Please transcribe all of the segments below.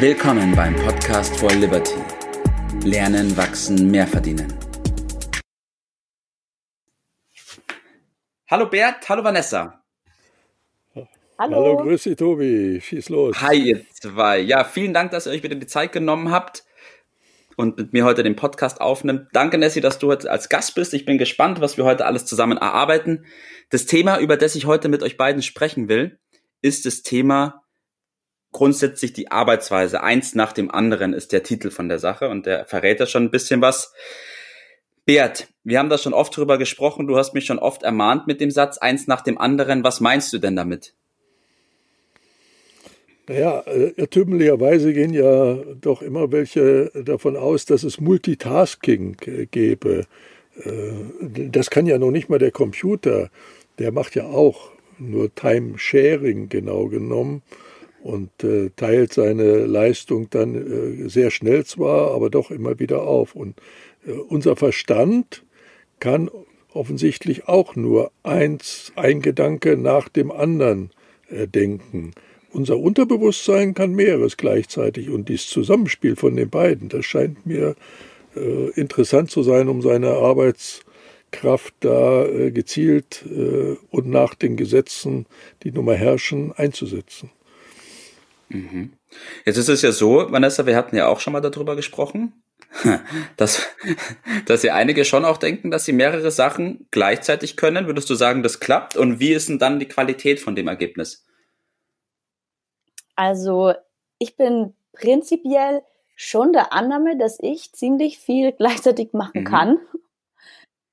Willkommen beim Podcast for Liberty. Lernen, wachsen, mehr verdienen. Hallo Bert, hallo Vanessa. Hallo. Hallo, grüß dich Tobi, schieß los. Hi ihr zwei. Ja, vielen Dank, dass ihr euch wieder die Zeit genommen habt und mit mir heute den Podcast aufnimmt. Danke, Nessie, dass du heute als Gast bist. Ich bin gespannt, was wir heute alles zusammen erarbeiten. Das Thema, über das ich heute mit euch beiden sprechen will, ist das Thema grundsätzlich die Arbeitsweise. Eins nach dem anderen ist der Titel von der Sache und der verrät ja schon ein bisschen was. Bert, wir haben da schon oft drüber gesprochen. Du hast mich schon oft ermahnt mit dem Satz eins nach dem anderen. Was meinst du denn damit? Naja, äh, irrtümlicherweise gehen ja doch immer welche davon aus, dass es Multitasking gäbe. Äh, das kann ja noch nicht mal der Computer. Der macht ja auch nur Time-Sharing genau genommen und äh, teilt seine Leistung dann sehr schnell zwar, aber doch immer wieder auf. Und unser Verstand kann offensichtlich auch nur eins, ein Gedanke nach dem anderen denken unser Unterbewusstsein kann mehreres gleichzeitig und dieses Zusammenspiel von den beiden, das scheint mir äh, interessant zu sein, um seine Arbeitskraft da äh, gezielt äh, und nach den Gesetzen, die nun mal herrschen, einzusetzen. Mhm. Jetzt ist es ja so, Vanessa, wir hatten ja auch schon mal darüber gesprochen, dass, dass ja einige schon auch denken, dass sie mehrere Sachen gleichzeitig können. Würdest du sagen, das klappt? Und wie ist denn dann die Qualität von dem Ergebnis? Also ich bin prinzipiell schon der Annahme, dass ich ziemlich viel gleichzeitig machen mhm. kann.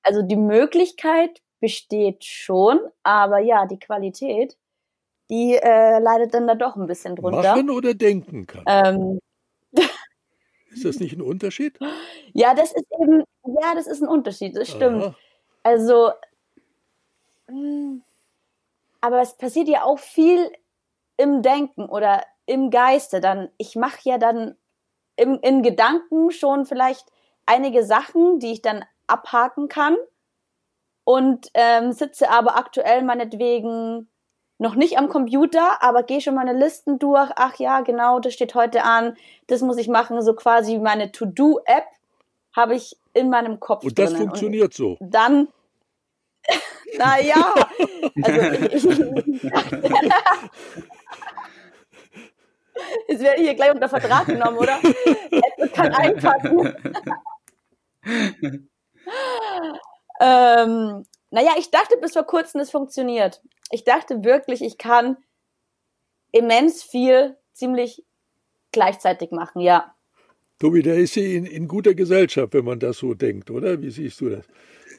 Also die Möglichkeit besteht schon, aber ja, die Qualität, die äh, leidet dann da doch ein bisschen drunter. Machen oder denken kann. Ähm, ist das nicht ein Unterschied? Ja, das ist eben, ja, das ist ein Unterschied, das stimmt. Aha. Also, hm, aber es passiert ja auch viel im Denken oder im Geiste, dann ich mache ja dann im, in Gedanken schon vielleicht einige Sachen, die ich dann abhaken kann und ähm, sitze aber aktuell meinetwegen noch nicht am Computer, aber gehe schon meine Listen durch. Ach ja, genau, das steht heute an, das muss ich machen. So quasi meine To-Do-App habe ich in meinem Kopf. Und das drinnen. funktioniert und so. Dann, naja, also Jetzt werde ich hier gleich unter Vertrag genommen, oder? Apple kann einpacken. ähm, naja, ich dachte bis vor kurzem, es funktioniert. Ich dachte wirklich, ich kann immens viel ziemlich gleichzeitig machen, ja. Tobi, da ist sie in, in guter Gesellschaft, wenn man das so denkt, oder? Wie siehst du das?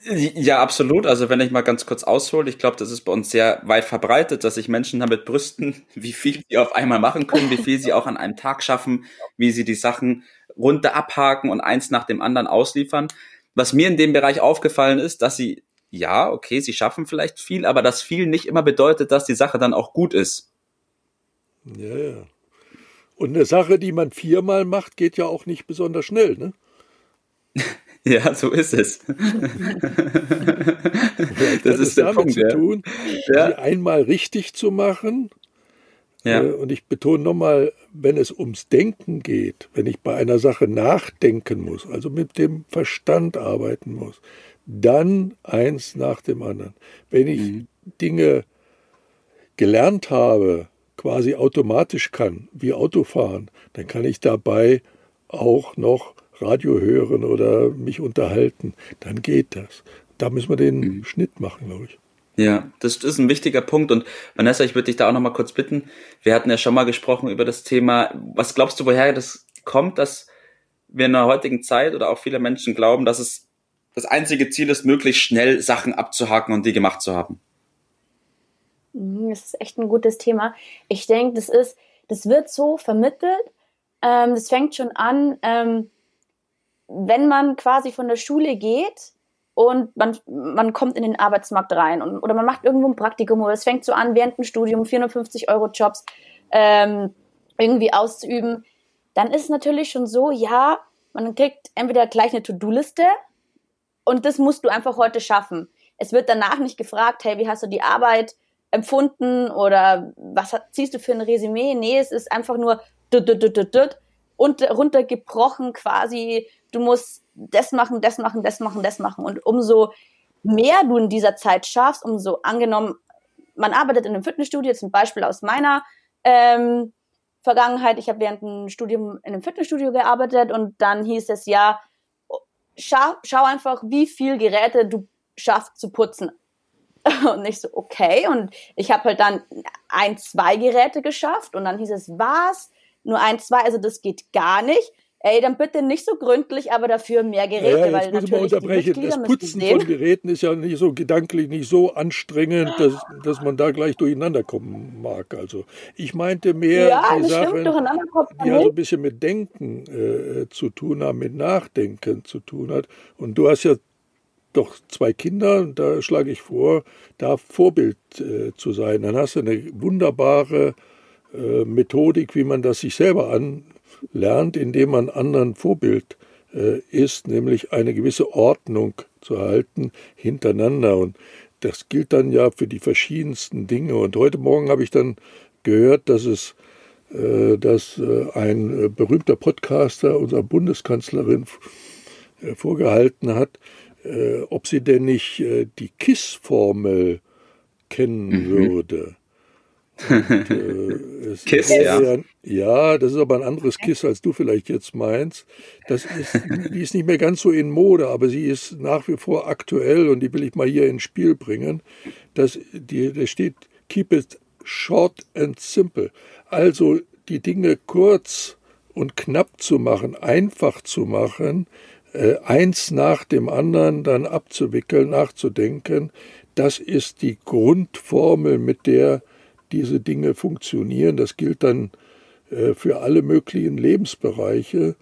Ja, absolut. Also wenn ich mal ganz kurz aushole, ich glaube, das ist bei uns sehr weit verbreitet, dass sich Menschen damit brüsten, wie viel sie auf einmal machen können, wie viel sie auch an einem Tag schaffen, wie sie die Sachen runter abhaken und eins nach dem anderen ausliefern. Was mir in dem Bereich aufgefallen ist, dass sie, ja, okay, sie schaffen vielleicht viel, aber das viel nicht immer bedeutet, dass die Sache dann auch gut ist. Ja, ja. Und eine Sache, die man viermal macht, geht ja auch nicht besonders schnell, ne? Ja, so ist es. das ist der Punkt, zu ja. tun, ja. die einmal richtig zu machen. Ja. Äh, und ich betone nochmal, wenn es ums Denken geht, wenn ich bei einer Sache nachdenken muss, also mit dem Verstand arbeiten muss, dann eins nach dem anderen. Wenn ich mhm. Dinge gelernt habe, quasi automatisch kann, wie Autofahren, dann kann ich dabei auch noch Radio hören oder mich unterhalten, dann geht das. Da müssen wir den mhm. Schnitt machen, glaube ich. Ja, das ist ein wichtiger Punkt. Und Vanessa, ich würde dich da auch noch mal kurz bitten. Wir hatten ja schon mal gesprochen über das Thema. Was glaubst du, woher das kommt, dass wir in der heutigen Zeit oder auch viele Menschen glauben, dass es das einzige Ziel ist, möglichst schnell Sachen abzuhaken und die gemacht zu haben? Mhm, das ist echt ein gutes Thema. Ich denke, das ist, das wird so vermittelt. Ähm, das fängt schon an. Ähm, wenn man quasi von der Schule geht und man, man kommt in den Arbeitsmarkt rein und, oder man macht irgendwo ein Praktikum oder es fängt so an, während dem Studium 450 Euro Jobs ähm, irgendwie auszuüben, dann ist es natürlich schon so, ja, man kriegt entweder gleich eine To-Do-Liste und das musst du einfach heute schaffen. Es wird danach nicht gefragt, hey, wie hast du die Arbeit empfunden oder was ziehst du für ein Resümee? Nee, es ist einfach nur und runtergebrochen quasi, du musst das machen, das machen, das machen, das machen. Und umso mehr du in dieser Zeit schaffst, umso angenommen, man arbeitet in einem Fitnessstudio, zum Beispiel aus meiner ähm, Vergangenheit, ich habe während dem Studium in einem Fitnessstudio gearbeitet und dann hieß es ja, schau, schau einfach, wie viel Geräte du schaffst zu putzen. Und ich so, okay. Und ich habe halt dann ein, zwei Geräte geschafft und dann hieß es, was? Nur ein, zwei, also das geht gar nicht ey, dann bitte nicht so gründlich, aber dafür mehr Geräte. Ja, jetzt weil muss ich mal unterbrechen. Das Putzen von Geräten ist ja nicht so gedanklich nicht so anstrengend, dass, dass man da gleich durcheinander kommen mag. Also ich meinte mehr ja, die Sachen, die ja so ein bisschen mit Denken äh, zu tun haben, mit Nachdenken zu tun hat. Und du hast ja doch zwei Kinder, und da schlage ich vor, da Vorbild äh, zu sein. Dann hast du eine wunderbare äh, Methodik, wie man das sich selber an lernt, indem man anderen Vorbild äh, ist, nämlich eine gewisse Ordnung zu halten hintereinander. Und das gilt dann ja für die verschiedensten Dinge. Und heute Morgen habe ich dann gehört, dass es äh, dass äh, ein äh, berühmter Podcaster unserer Bundeskanzlerin vorgehalten hat, ob sie denn nicht die KISS-Formel kennen mhm. würde. Und, äh, Kiss, ja. ja. Ja, das ist aber ein anderes Kiss, als du vielleicht jetzt meinst. Das ist, die ist nicht mehr ganz so in Mode, aber sie ist nach wie vor aktuell und die will ich mal hier ins Spiel bringen. Das, die, da steht, keep it short and simple. Also die Dinge kurz und knapp zu machen, einfach zu machen, äh, eins nach dem anderen dann abzuwickeln, nachzudenken, das ist die Grundformel, mit der diese Dinge funktionieren. Das gilt dann äh, für alle möglichen Lebensbereiche.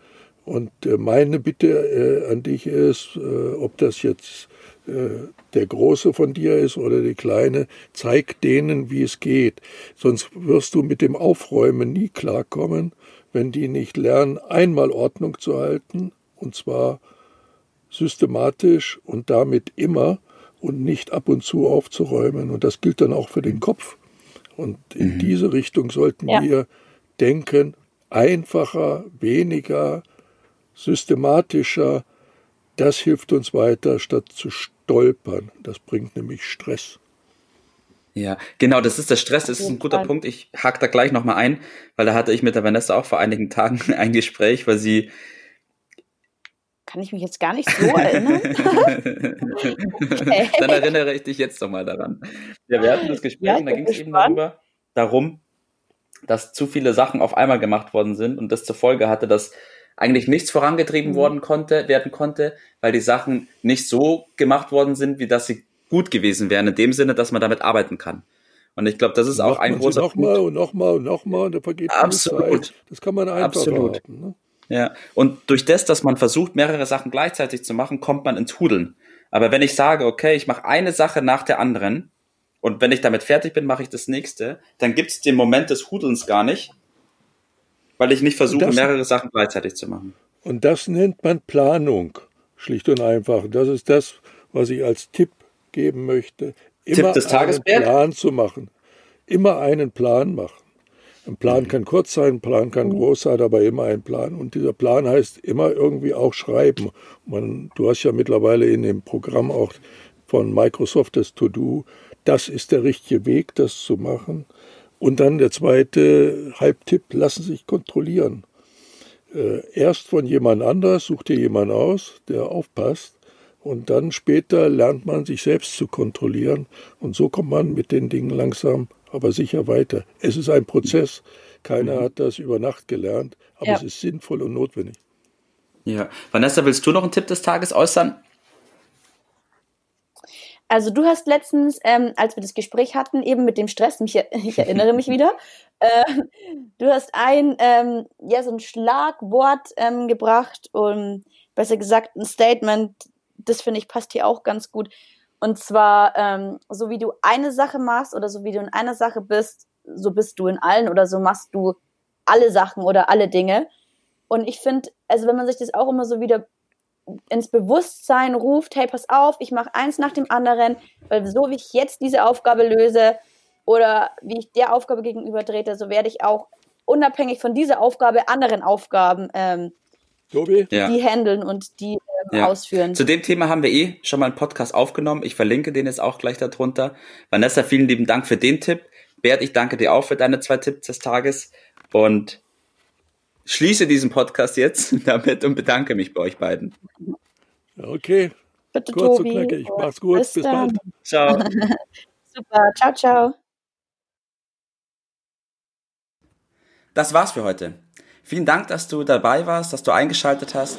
Und äh, meine Bitte äh, an dich ist, ob das jetzt der Große von dir ist oder die Kleine, zeig denen, wie es geht. Sonst wirst du mit dem Aufräumen nie klarkommen, wenn die nicht lernen, einmal Ordnung zu halten, und zwar systematisch und damit immer und nicht ab und zu aufzuräumen. Und das gilt dann auch für den Kopf. Und in mhm. diese Richtung sollten ja. wir denken, einfacher, weniger, systematischer. Das hilft uns weiter, statt zu stolpern. Das bringt nämlich Stress. Ja, genau, das ist der Stress, das ist ein guter Punkt. Ich hake da gleich nochmal ein, weil da hatte ich mit der Vanessa auch vor einigen Tagen ein Gespräch, weil sie kann ich mich jetzt gar nicht so erinnern. okay. Dann erinnere ich dich jetzt nochmal daran. Ja, wir hatten das Gespräch ja, und da ging es eben darüber, darum, dass zu viele Sachen auf einmal gemacht worden sind und das zur Folge hatte, dass eigentlich nichts vorangetrieben mhm. worden konnte, werden konnte, weil die Sachen nicht so gemacht worden sind, wie dass sie gut gewesen wären, in dem Sinne, dass man damit arbeiten kann. Und ich glaube, das ist auch ein großer Nochmal und nochmal und nochmal und da vergeht Absolut. Zeit. Das kann man einfach Absolut. Haben, ne? Ja, und durch das, dass man versucht, mehrere Sachen gleichzeitig zu machen, kommt man ins Hudeln. Aber wenn ich sage, okay, ich mache eine Sache nach der anderen und wenn ich damit fertig bin, mache ich das nächste, dann gibt es den Moment des Hudelns gar nicht, weil ich nicht versuche, das, mehrere Sachen gleichzeitig zu machen. Und das nennt man Planung, schlicht und einfach. Das ist das, was ich als Tipp geben möchte. Immer Tipp des Tages, einen Plan zu machen. Immer einen Plan machen. Ein Plan kann kurz sein, ein Plan kann groß sein, aber immer ein Plan. Und dieser Plan heißt immer irgendwie auch schreiben. Man, du hast ja mittlerweile in dem Programm auch von Microsoft das To-Do. Das ist der richtige Weg, das zu machen. Und dann der zweite Halbtipp, lassen sich kontrollieren. Äh, erst von jemand anders, such dir jemand aus, der aufpasst. Und dann später lernt man sich selbst zu kontrollieren. Und so kommt man mit den Dingen langsam aber sicher weiter. Es ist ein Prozess. Keiner mhm. hat das über Nacht gelernt, aber ja. es ist sinnvoll und notwendig. Ja. Vanessa, willst du noch einen Tipp des Tages äußern? Also du hast letztens, ähm, als wir das Gespräch hatten, eben mit dem Stress, mich, ich erinnere mich wieder, äh, du hast ein, ähm, ja, so ein Schlagwort ähm, gebracht und besser gesagt ein Statement, das finde ich passt hier auch ganz gut. Und zwar, ähm, so wie du eine Sache machst oder so wie du in einer Sache bist, so bist du in allen oder so machst du alle Sachen oder alle Dinge. Und ich finde, also wenn man sich das auch immer so wieder ins Bewusstsein ruft, hey, pass auf, ich mache eins nach dem anderen, weil so wie ich jetzt diese Aufgabe löse, oder wie ich der Aufgabe gegenüber trete, so werde ich auch unabhängig von dieser Aufgabe anderen Aufgaben ähm, Tobi? die handeln und die ja. ausführen. Zu dem Thema haben wir eh schon mal einen Podcast aufgenommen. Ich verlinke den jetzt auch gleich darunter. Vanessa, vielen lieben Dank für den Tipp. Bert, ich danke dir auch für deine zwei Tipps des Tages und schließe diesen Podcast jetzt damit und bedanke mich bei euch beiden. Okay. Bitte, Kurz Tobi. und knackig. Mach's gut. Bis, Bis bald. Ciao. Super. Ciao, ciao. Das war's für heute. Vielen Dank, dass du dabei warst, dass du eingeschaltet hast